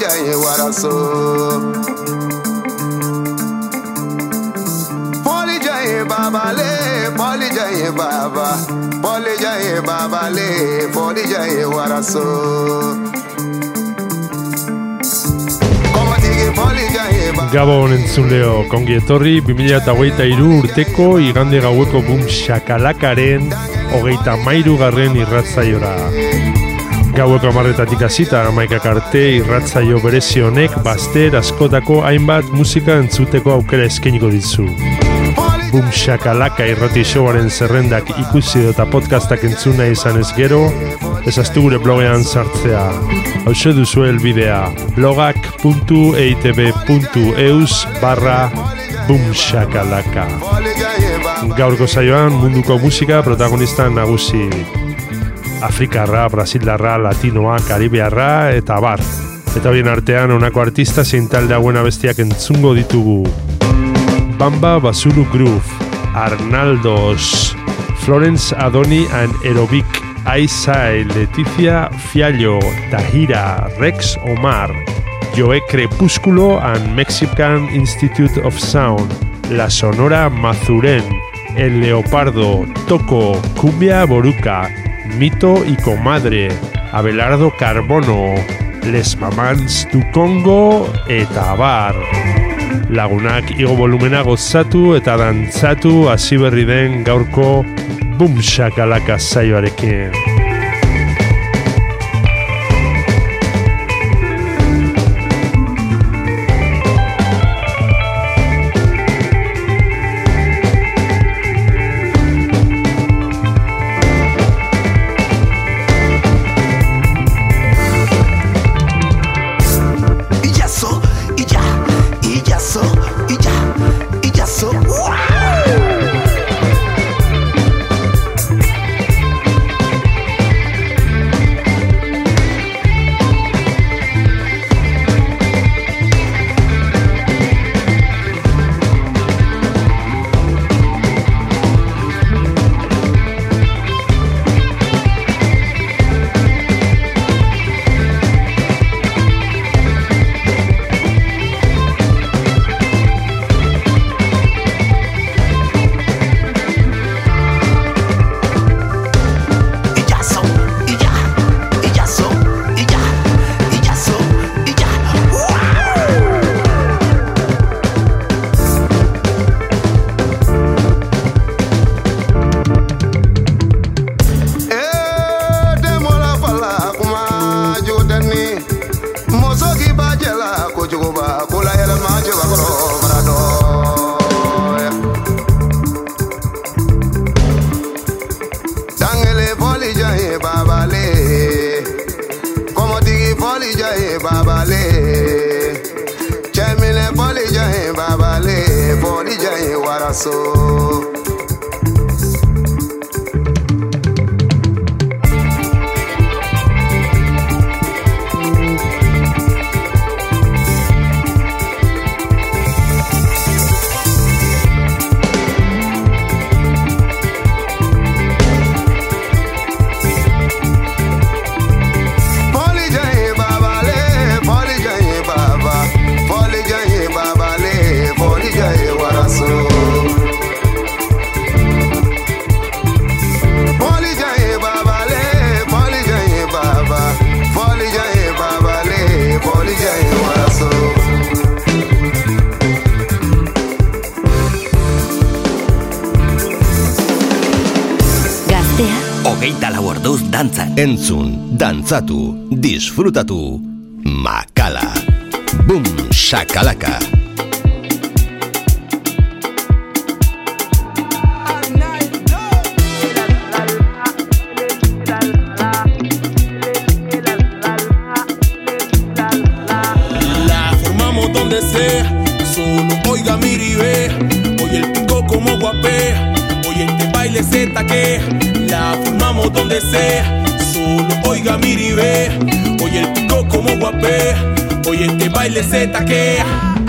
ganhe waraso poli jaye baba le poli jaye baba. Poli jaye baba le poli jaye waraso Gabon entzuleo, kongi etorri 2008 urteko igande gaueko bum shakalakaren hogeita mairu garren irratzaiora. Gaueko amarretatik hasita amaikak arte irratzaio berezi honek bazter askotako hainbat musika entzuteko aukera eskainiko dizu. Boom shakalaka irrati showaren zerrendak ikusi eta podcastak entzuna izan ez gero, ezaztu gure blogean sartzea. Hau duzu elbidea blogak.eitb.eus barra boom shakalaka. Gaurko saioan munduko musika protagonista nagusi. Afrikarra, Brasildarra, Latinoa, Karibearra eta bar. Eta horien artean honako artista zein talde hauen abestiak entzungo ditugu. Bamba Basuru Groove, Arnaldos, Florence Adoni and Aerobic, Aisai, Leticia Fiallo, Tahira, Rex Omar, Joe Crepúsculo and Mexican Institute of Sound, La Sonora Mazuren, El Leopardo, Toco, Cumbia Boruca, Mito y Comadre, Abelardo Carbono, Les Mamans du Congo eta Bar. Lagunak igo volumena gozatu eta dantzatu hasi berri den gaurko Boom Shakalaka Dantzatu, disfrutatu. Makala. Boom, shakalaka. La formamos donde sea, solo oiga miri ve. Oye el pico como guapé, oye este baile se taque. La formamos donde sea, Oye el pico como guapé, oye este baile se taquea.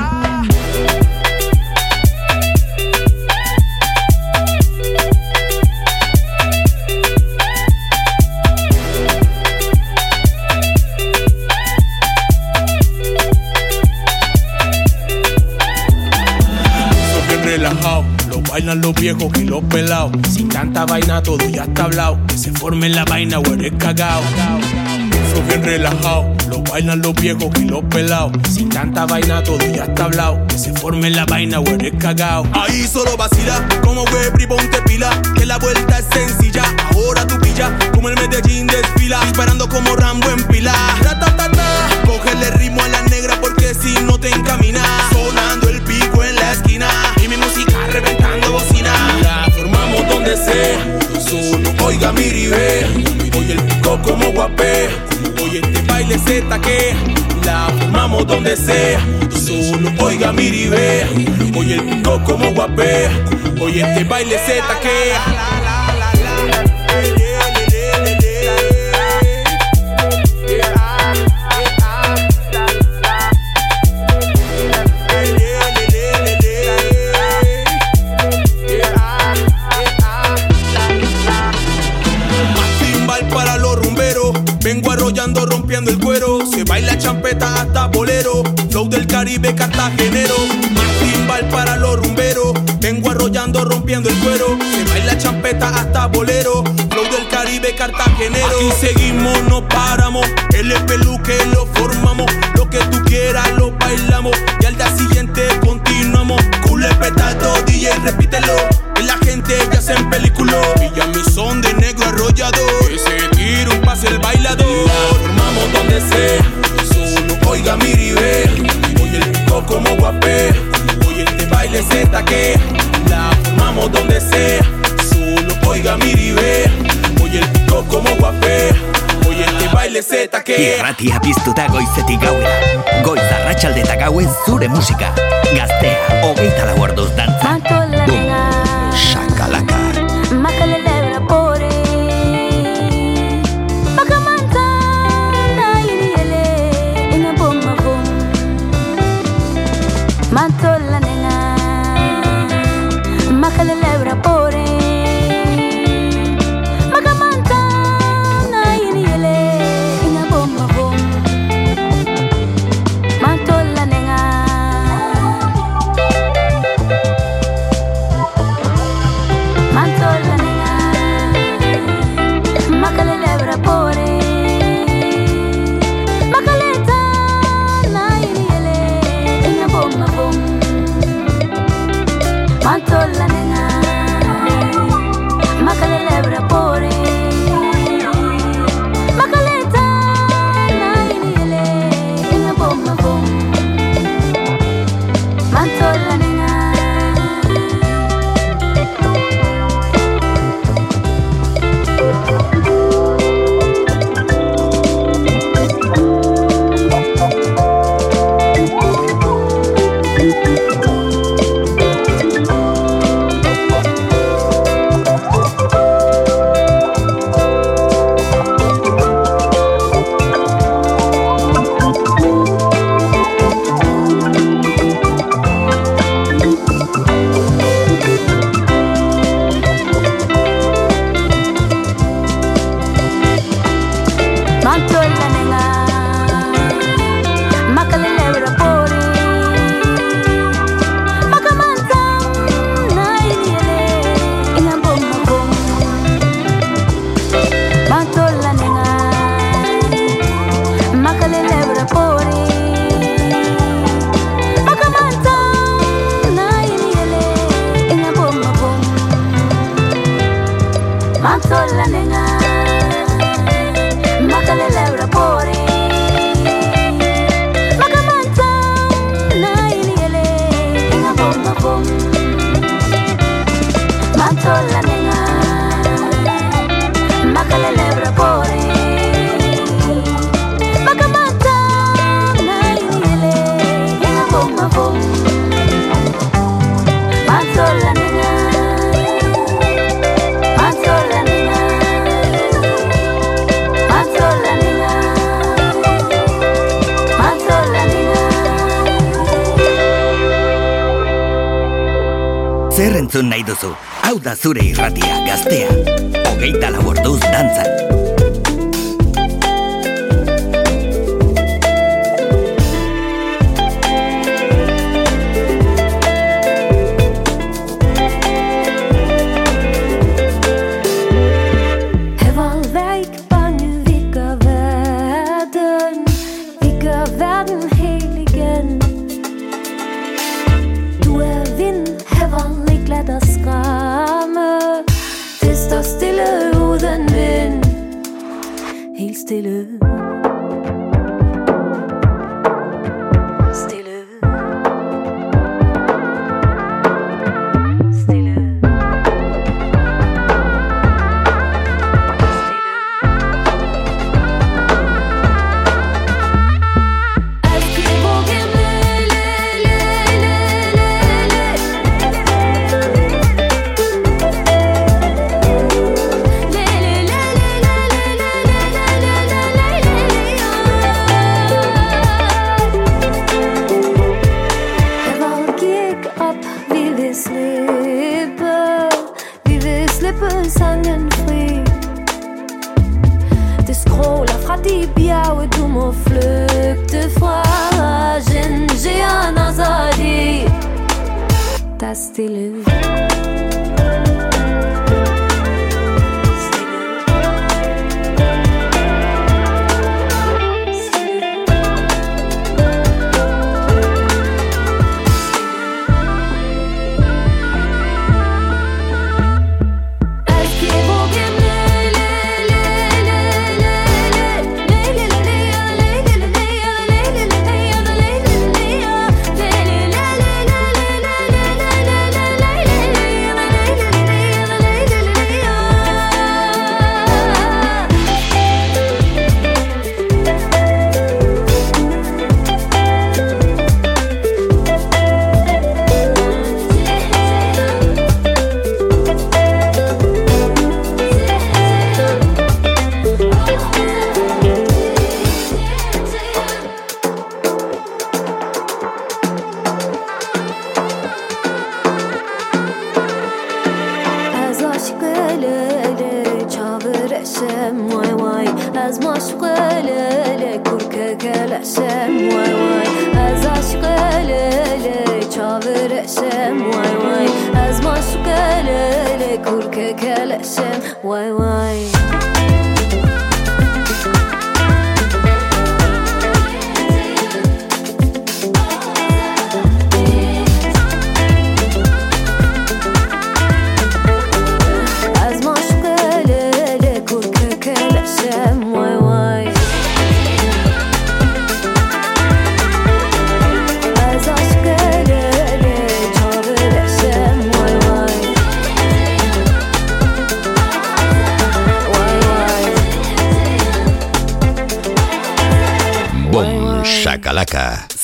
Los viejos y los pelados. Sin tanta vaina todo ya está hablado. Que se forme la vaina o eres cagao. Soy bien relajado, lo bailan los viejos y los pelados. Sin tanta vaina todo ya está hablado. Que se forme la vaina o eres cagao. Ahí solo vacila, como y ponte pila. Que la vuelta es sencilla, ahora tú pilla. Como el Medellín desfila, disparando como Rambo en pila. Ratatata, cógele ritmo a la negra porque si no te encaminas. Sonando el pico en la esquina y mi música. La solo oiga miri ve. Oye el pico como guapé, oye este baile se taque. La formamos donde sea, solo oiga miri ve. Oye el pico como guapé, oye este baile se taquea. Cartagenero. Más timbal para los rumberos. Vengo arrollando, rompiendo el cuero. Se baila champeta hasta bolero. Flow del Caribe, cartagenero. Aquí seguimos, no paramos. El peluque lo formamos. Lo que tú quieras lo bailamos. Y al día siguiente continuamos. Cule petardo, DJ, repítelo. Que la gente ya se en película. Y ya mi son de negro arrollador. Que se tira un pase el bailador. La formamos donde sea. Solo oiga miri ve. Como guapé. Oye este baile se taque. La formamos donde sea. Solo oiga miri ve. Oye el pico como guapé. Oye este baile se taquea. Irratia piztuta goizetik gauera. Goiz arratsalde eta gauez zure musika. Gaztea, hogeita lau orduz dantza.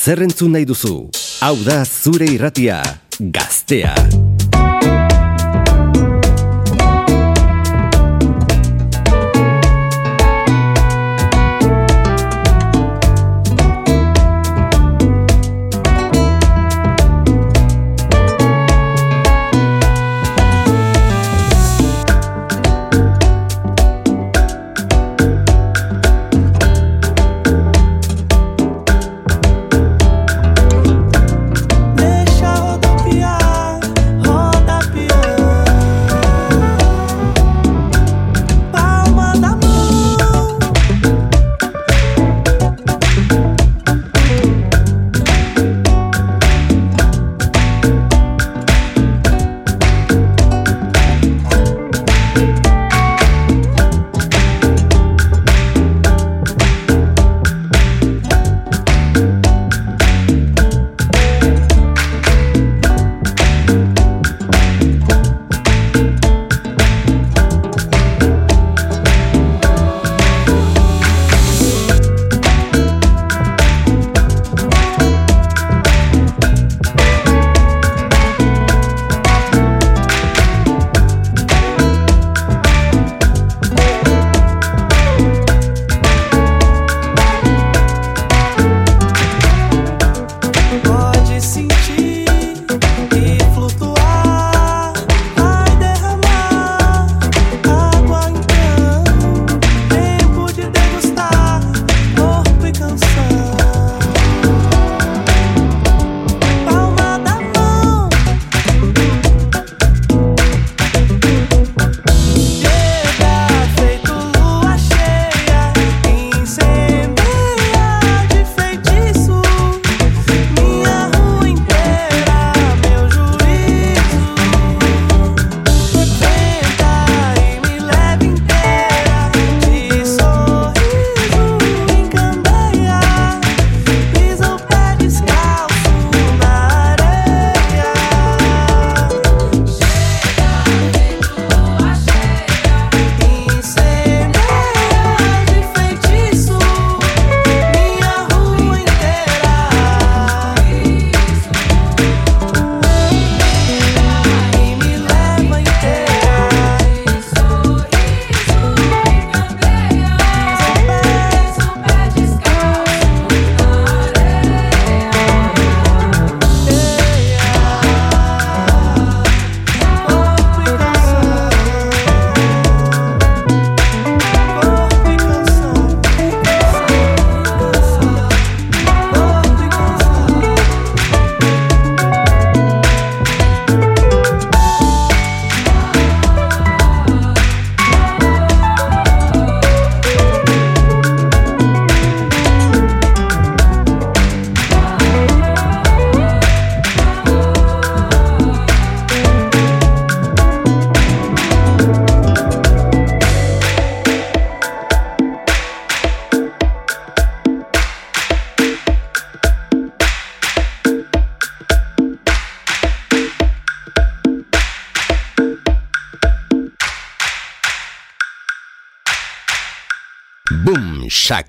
Zer entzun nahi duzu? Hau da zure irratia, gaztea.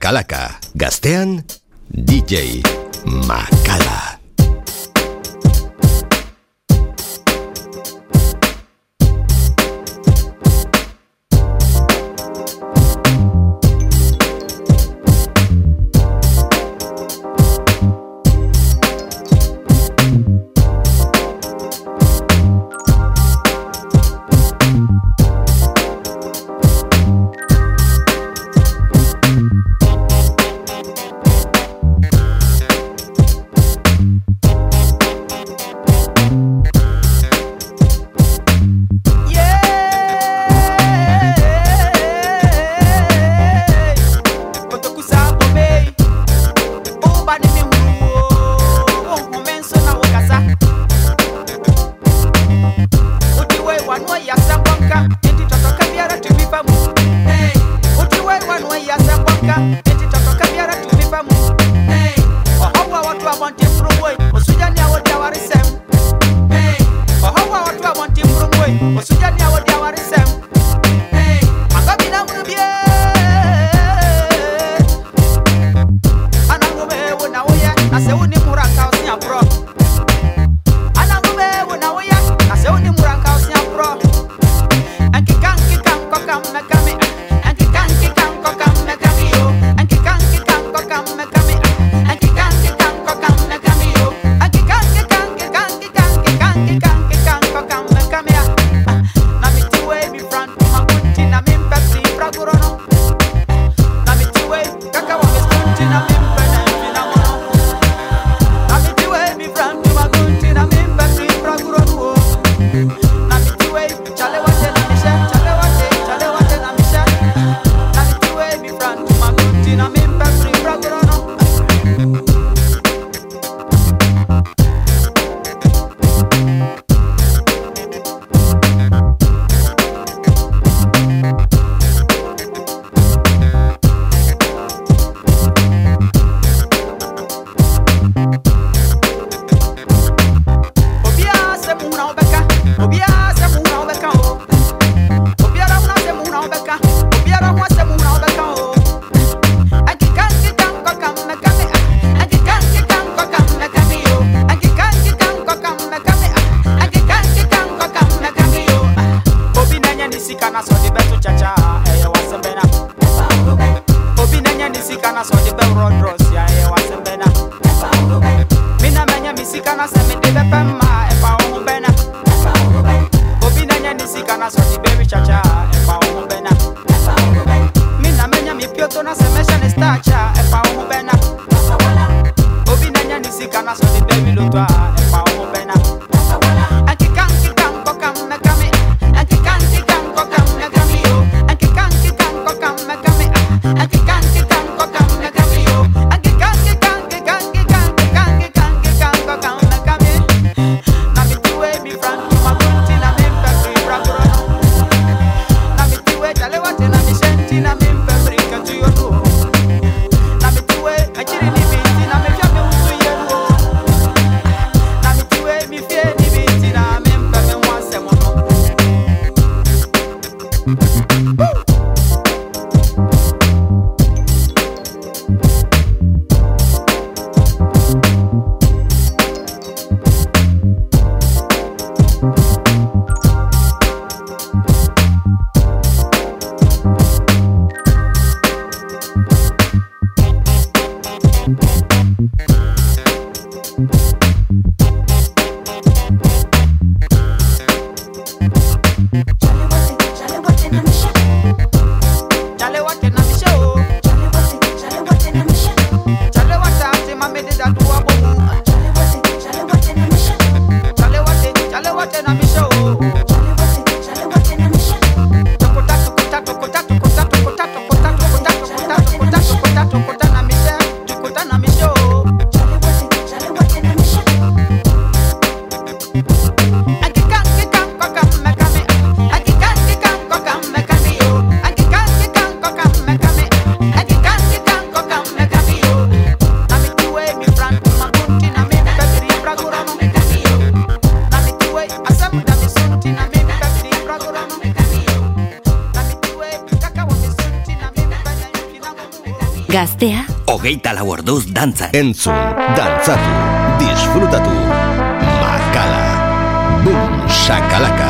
Shakalaka. Gaztean, DJ Makala. Entzun, dantzatu, disfrutatu. Makala. Bum, shakalaka.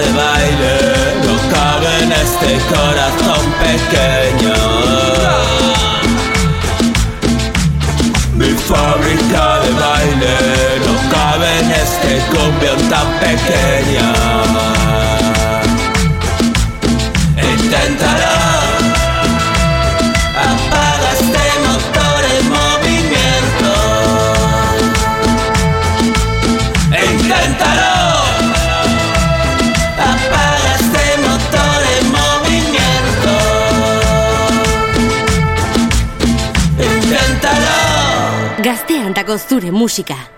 de baile no cabe en este corazón pequeño. Mi fábrica de baile no cabe en este cumbión tan pequeño. Costure Música.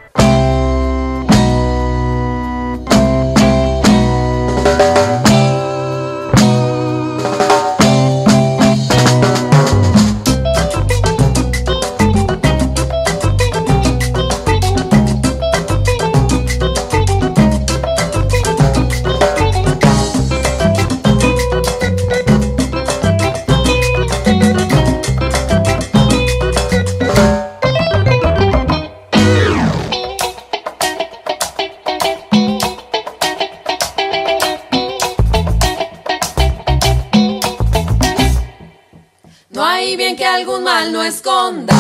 onda.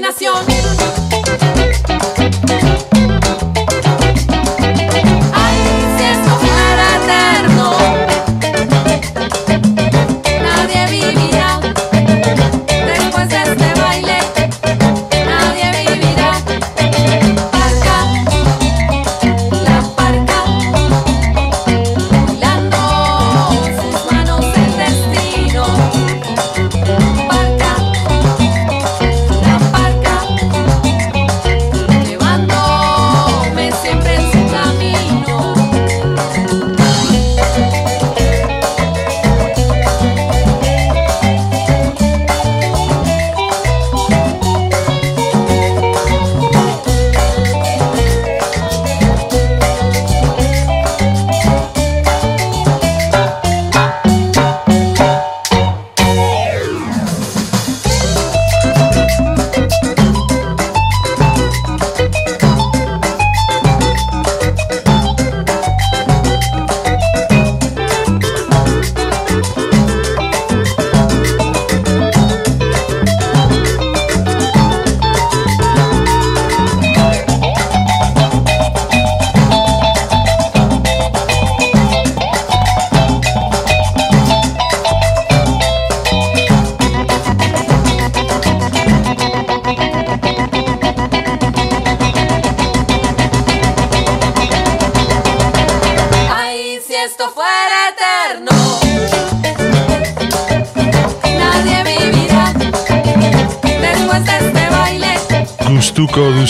Discriminación.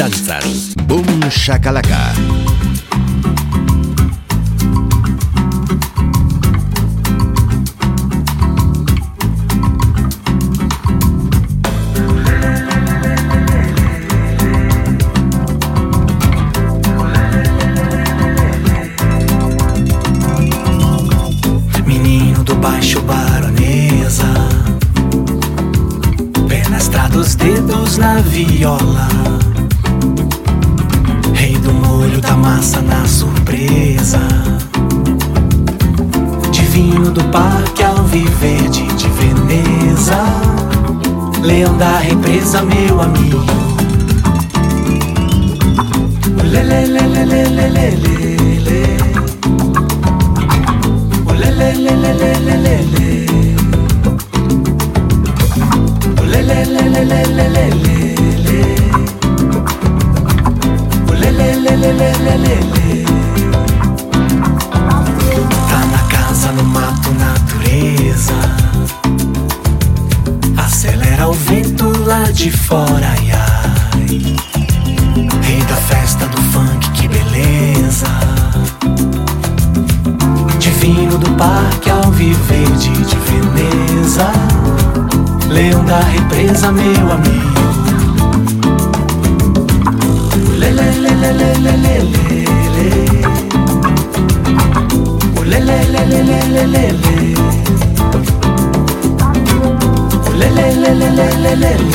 Dantzan. Boom shakalaka. Do parque Alviverde de Veneza Leão da represa, meu amigo lê, lê, lê, lê, lê, lê, lê. Lê, lê, lê, lê, lê, lê, lê, lê. Lê, lê, lê, lê, lê, lê, lê, lê. Lê, lê, lê, lê, lê, lê, lê, lê. Tá na casa no mar era o vento lá de fora, ai, ai. Rei da festa do funk, que beleza. Divino do parque ao viver de Veneza. Leão da represa, meu amigo. Lê, lê, lê, lê, lê, lê, lê, lê. Lê, lê, lê, lê, lê, lê, lê. le le le le le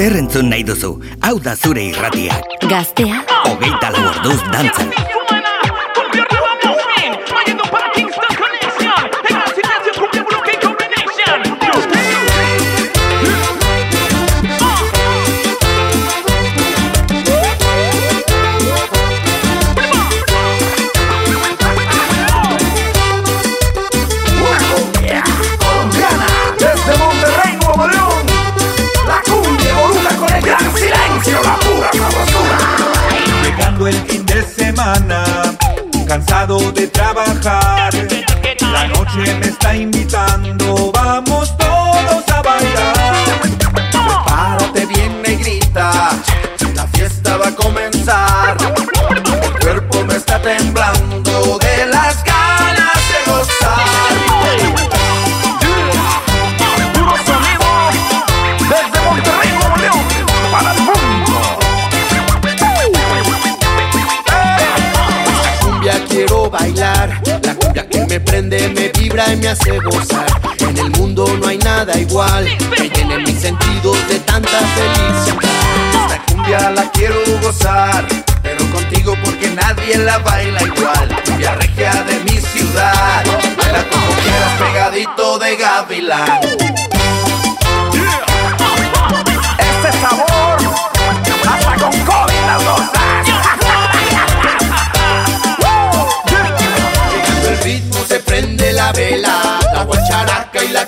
Zer entzun nahi duzu? Hau da zure irratiak. Gaztea, Hogeita lau orduz dantzan. Igual. Que llene mis sentidos de tanta felicidad. Esta cumbia la quiero gozar. Pero contigo porque nadie la baila igual. Cumbia regia de mi ciudad. Baila como quieras pegadito de gavilán. Ese sabor, hasta con COVID las gozas. El ritmo se prende la vela, la guacharaca y la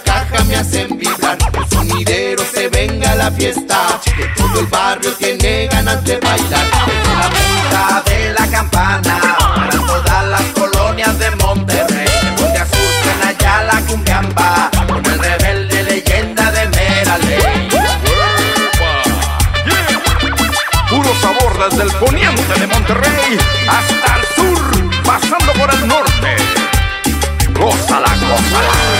fiesta, que todo el barrio tiene ganas de bailar. Desde la punta de la campana, para todas las colonias de Monterrey. De norte a sur suena ya la cumbiamba, con el rebelde leyenda de Meraley. Puro sabor desde el poniente de Monterrey hasta el sur, pasando por el norte. Gózala, gózala.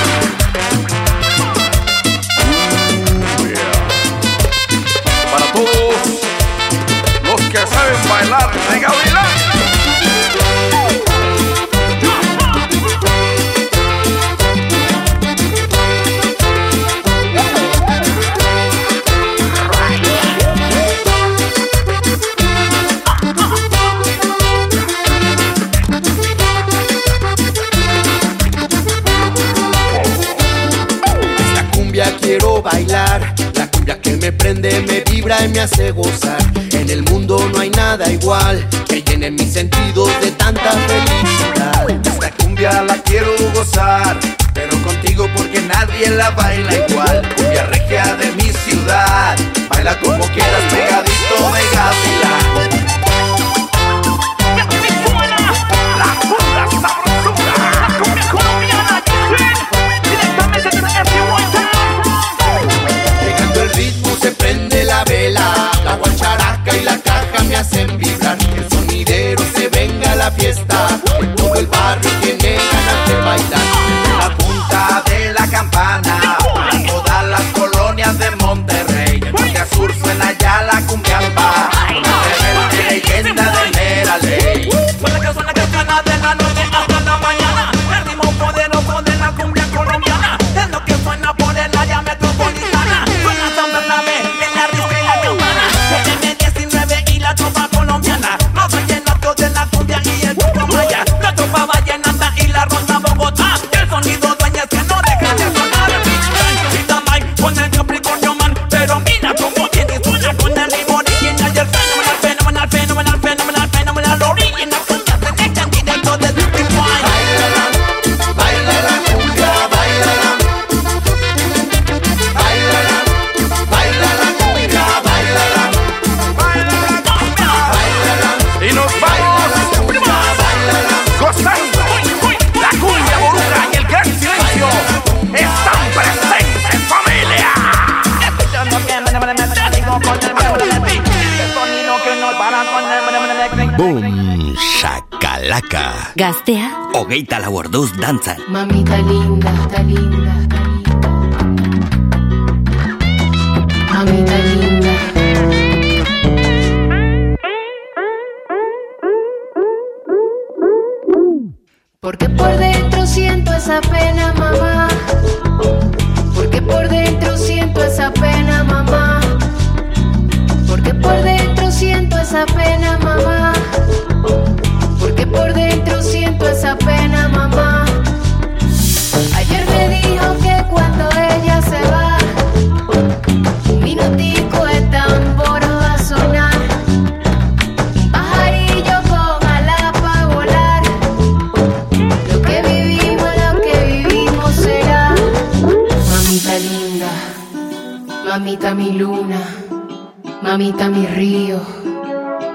En el mundo no hay nada igual, que llene mis sentidos de tanta felicidad. Esta cumbia la quiero gozar, pero contigo porque nadie la baila igual. Cumbia regia de mi ciudad, baila como quieras pegadito de gavilán.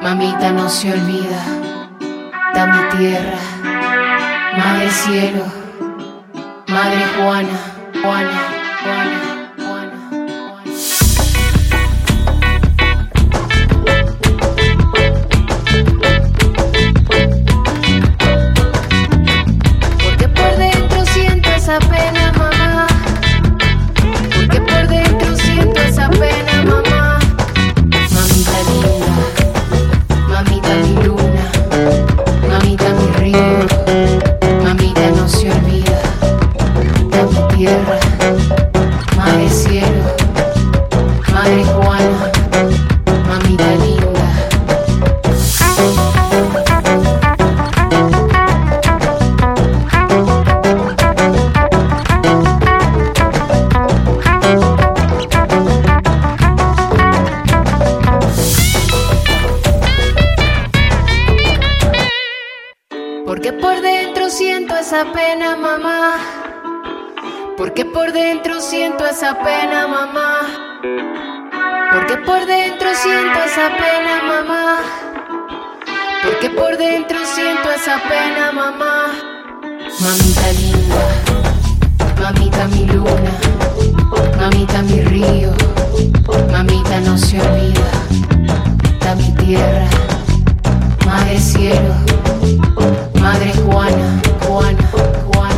Mamita no se olvida, da mi tierra, Madre Cielo, Madre Juana, Juana. Porque por dentro siento esa pena, mamá. Mamita linda, mamita mi luna, mamita mi río, mamita no se olvida. Da mi tierra, madre cielo, madre Juana, Juana, Juana.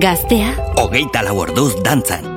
Gaztea, Hogeita lau orduz dantzan.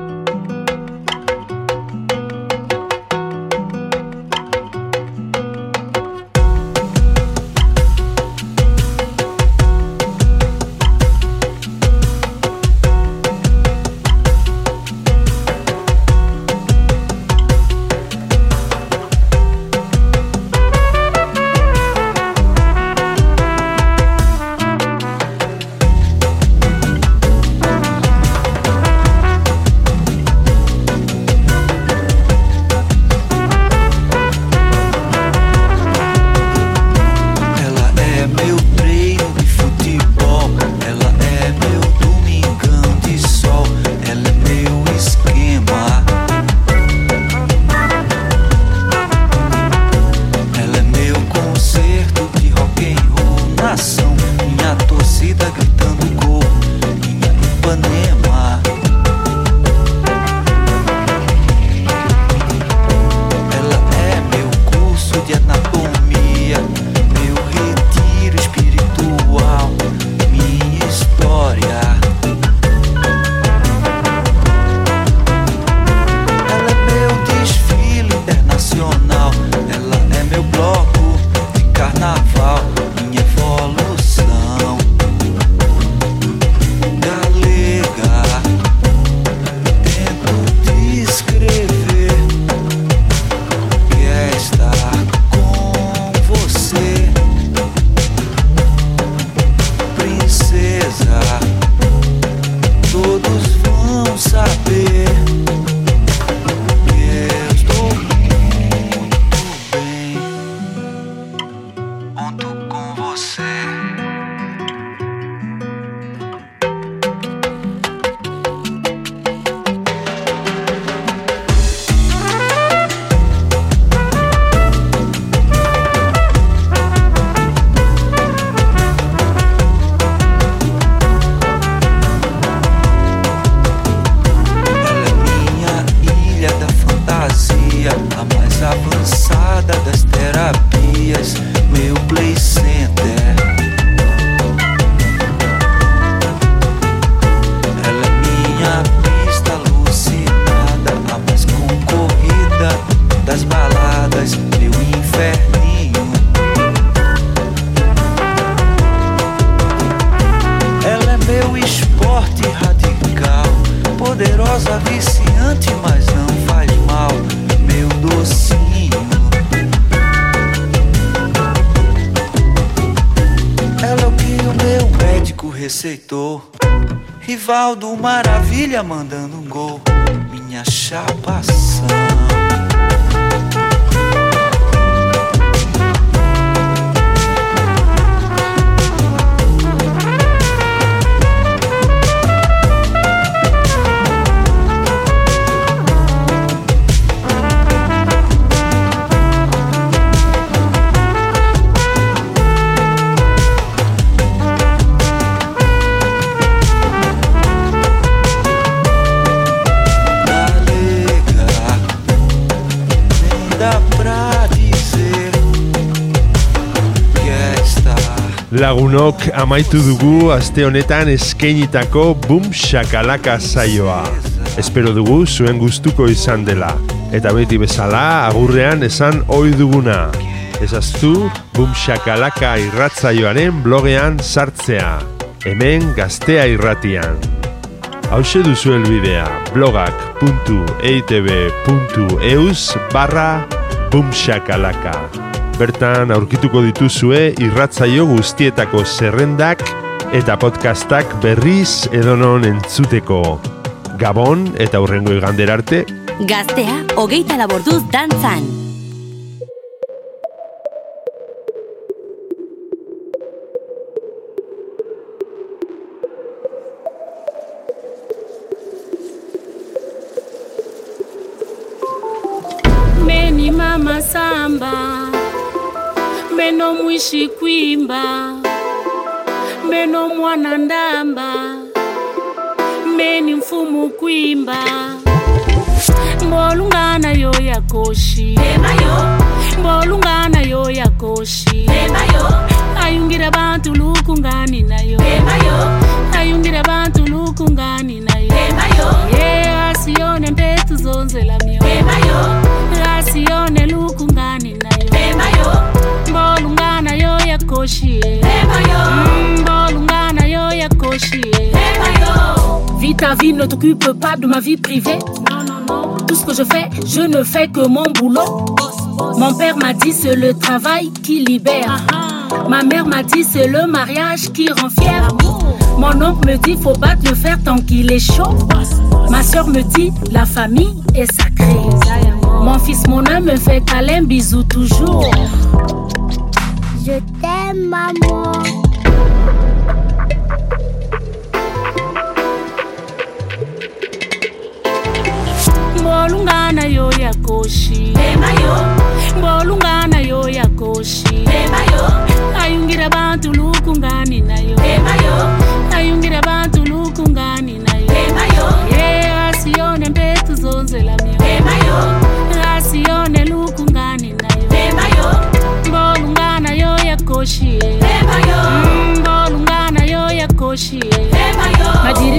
Receitou. Rivaldo Maravilha mandando um gol. Minha chapação. Lagunok amaitu dugu aste honetan eskeinitako Boom Shakalaka saioa. Espero dugu zuen gustuko izan dela. Eta beti bezala agurrean esan ohi duguna. Ezaztu Boom Shakalaka irratzaioaren blogean sartzea. Hemen gaztea irratian. Hauxe duzu elbidea blogak.eitb.eus barra Boom Shakalaka. Bertan aurkituko dituzue irratzaio guztietako zerrendak eta podcastak berriz edonon entzuteko. Gabon eta hurrengo igander arte. Gaztea, hogeita laborduz dantzan. Meni mama samba meno mwishi kwimba meno mwana ndamba meni mfumu kwimba mbolungana yo yakoshi mbolungana yo. yakoshi ayungira bantu lukungani nayo ayungira bantu lukungani nayo ye asiyone mpetu zonzela myo asiyone lukungani mbolungana yo Vis ta vie, ne t'occupe pas de ma vie privée. Tout ce que je fais, je ne fais que mon boulot. Mon père m'a dit c'est le travail qui libère. Ma mère m'a dit c'est le mariage qui rend fier. Mon oncle me dit faut battre le fer tant qu'il est chaud. Ma soeur me dit la famille est sacrée. Mon fils, mon âme me fait câlin, bisous toujours. Je t'aime, maman. mbolungana yo yakoshi mbolungana yo. Yakoshi ayungira bantu lukungani nayo ayungira bantu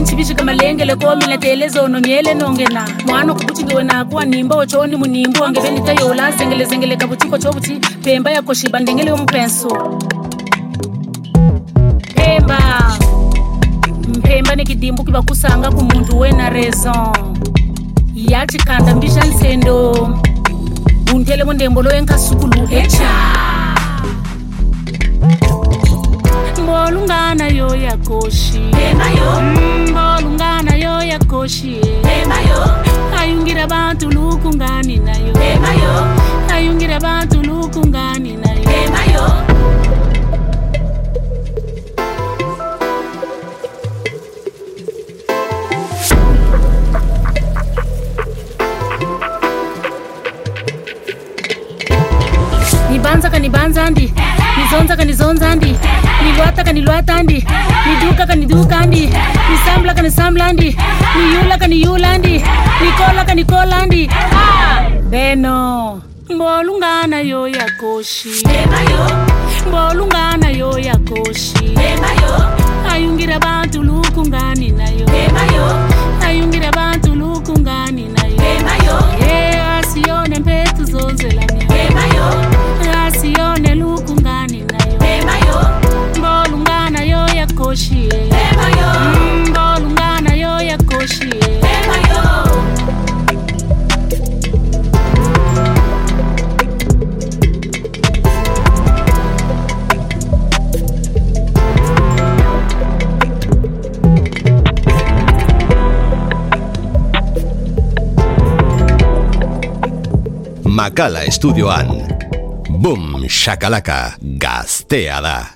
nchipishika malengele komi natelezo unonyele nongena mwana kubuchigiwe nakuwa nimba ochoni munimbu wangevenita yola zengelezengele kabuchiko chobuchi pemba ya yakoshiba ndengele yomupenso pemba. Mpemba ni kidimbu kiba kivakusanga ku muntu wena raison yachikanda mbisha nsendo untele mundembo loyenkasukulu echa mbolungana yo yakoshi mbolungana yo yakoshi ayungira bantu lukungani nayo. Ayungira bantu lukungani nayo. Nibanza kanibanza ndi nizonza kanizonza ndi nilwata kanilwata ndi niduka kaniduka ndi nisambla kanisambla ndi niyula kaniyula ndi nikola kanikola ndi ah! beno mbolungana yo yakoshi mbolungana yo yakoshi ayungira bantu lukungani nayo ayungira bantu lukungani nayo ye asiyone mpetu zonzela Macala mbona umwana yo yakoshiye Makala Boom, shakalaka, gaztea da.